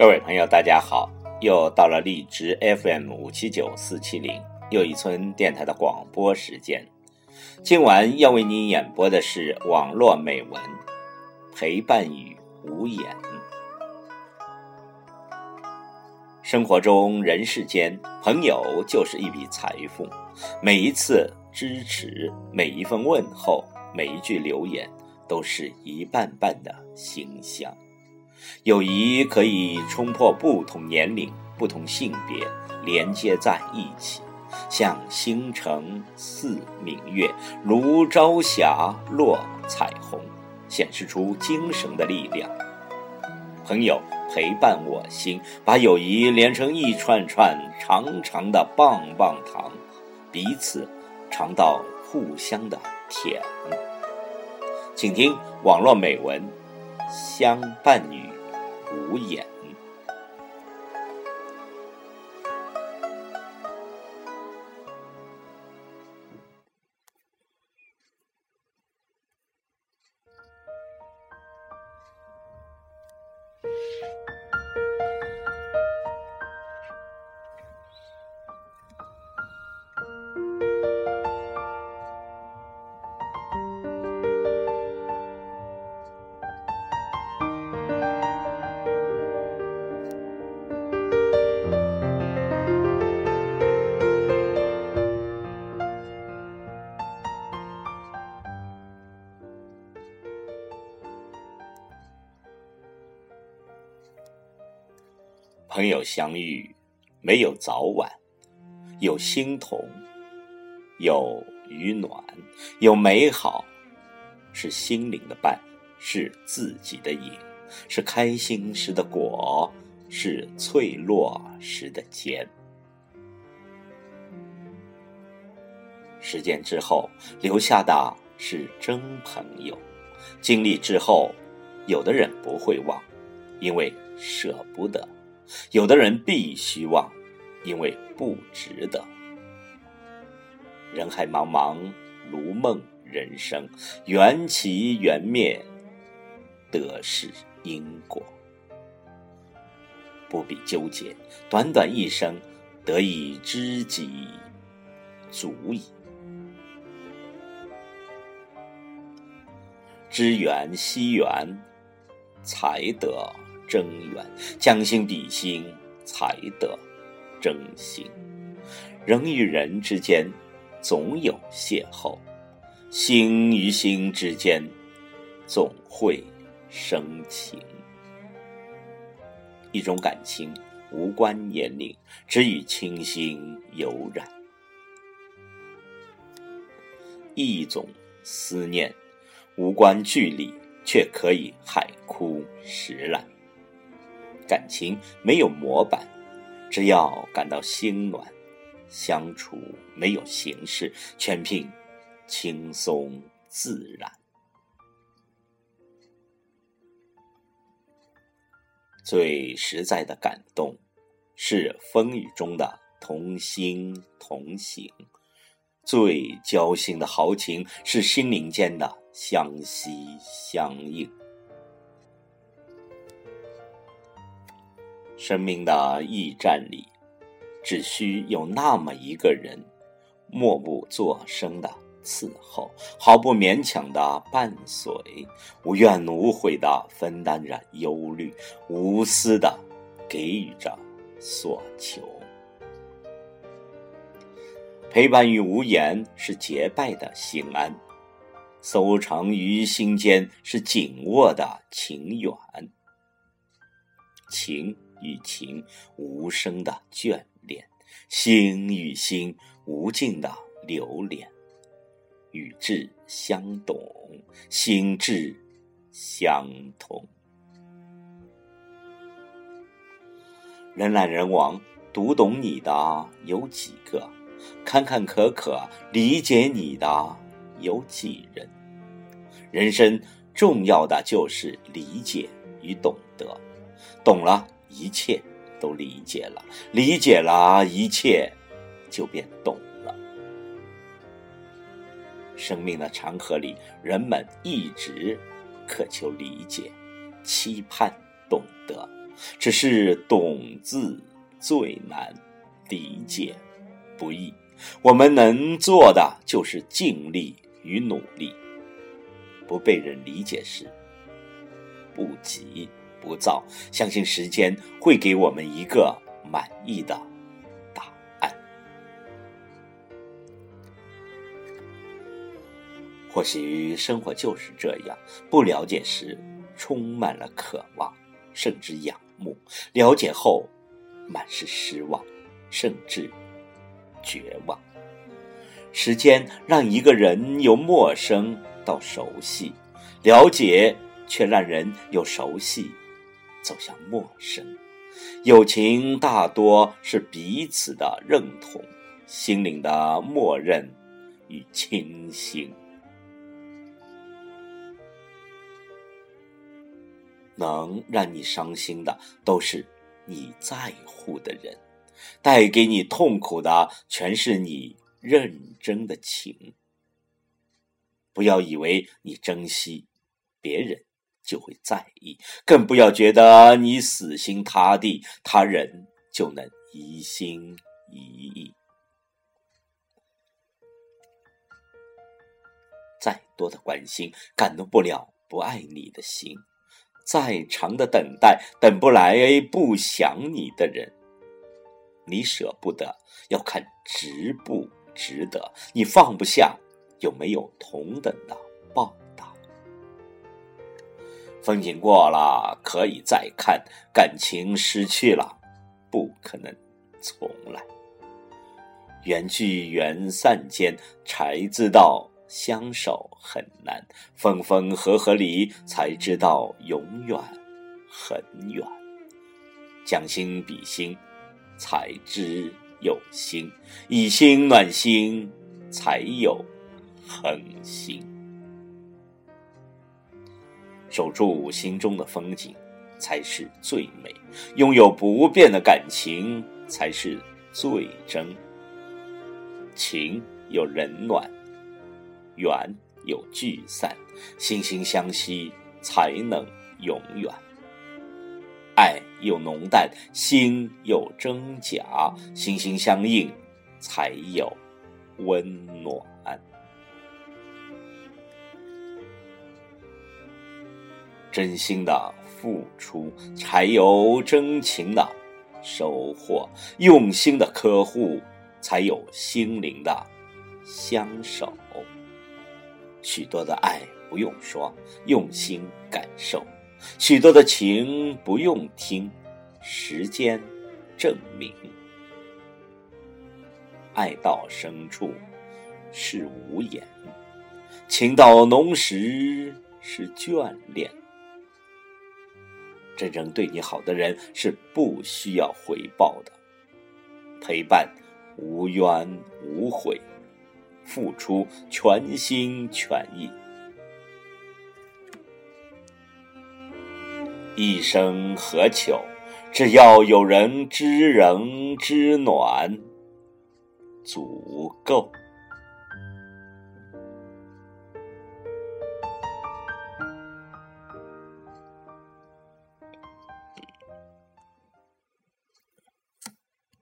各位朋友，大家好！又到了荔枝 FM 五七九四七零又一村电台的广播时间。今晚要为您演播的是网络美文《陪伴与无言》。生活中，人世间，朋友就是一笔财富。每一次支持，每一份问候，每一句留言，都是一瓣瓣的馨香。友谊可以冲破不同年龄、不同性别，连接在一起，像星辰似明月，如朝霞落彩虹，显示出精神的力量。朋友陪伴我心，把友谊连成一串串长长的棒棒糖，彼此尝到互相的甜。请听网络美文《相伴侣》。无眼。朋友相遇，没有早晚，有心同，有与暖，有美好，是心灵的伴，是自己的影，是开心时的果，是脆弱时的坚。时间之后留下的是真朋友，经历之后，有的人不会忘，因为舍不得。有的人必须忘，因为不值得。人海茫茫，如梦人生，缘起缘灭，得失因果，不必纠结。短短一生，得一知己，足矣。知缘惜缘，才得。真缘，将心比心，才得真心。人与人之间，总有邂逅；心与心之间，总会生情。一种感情无关年龄，只与清新有染；一种思念无关距离，却可以海枯石烂。感情没有模板，只要感到心暖，相处没有形式，全凭轻松自然。最实在的感动，是风雨中的同心同行；最交心的豪情，是心灵间的相惜相应。生命的驿站里，只需有那么一个人，默不作声的伺候，毫不勉强的伴随，无怨无悔的分担着忧虑，无私的给予着所求。陪伴与无言是结拜的心安，收藏于心间是紧握的情缘，情。与情无声的眷恋，心与心无尽的留恋，与志相懂，心智相通。人来人往，读懂你的有几个？坎坎坷坷，理解你的有几人？人生重要的就是理解与懂得，懂了。一切都理解了，理解了一切，就变懂了。生命的长河里，人们一直渴求理解，期盼懂得，只是懂字最难，理解不易。我们能做的就是尽力与努力。不被人理解时，不急不躁，相信时间会给我们一个满意的答案。或许生活就是这样，不了解时充满了渴望，甚至仰慕；了解后，满是失望，甚至绝望。时间让一个人由陌生到熟悉，了解却让人由熟悉走向陌生。友情大多是彼此的认同，心灵的默认与清醒。能让你伤心的，都是你在乎的人；带给你痛苦的，全是你认真的情。不要以为你珍惜，别人就会在意；更不要觉得你死心塌地，他人就能一心一意。再多的关心，感动不了不爱你的心。再长的等待，等不来不想你的人，你舍不得，要看值不值得；你放不下，有没有同等的报？风景过了可以再看，感情失去了不可能重来。缘聚缘散间，才知道。相守很难，分分合合里才知道永远很远。将心比心，才知有心；以心暖心，才有恒心。守住心中的风景，才是最美；拥有不变的感情，才是最真。情有冷暖。缘有聚散，心心相惜才能永远；爱有浓淡，心有真假，心心相印才有温暖。真心的付出，才有真情的收获；用心的呵护，才有心灵的相守。许多的爱不用说，用心感受；许多的情不用听，时间证明。爱到深处是无言，情到浓时是眷恋。真正对你好的人是不需要回报的，陪伴无怨无悔。付出全心全意，一生何求？只要有人知冷知暖，足够。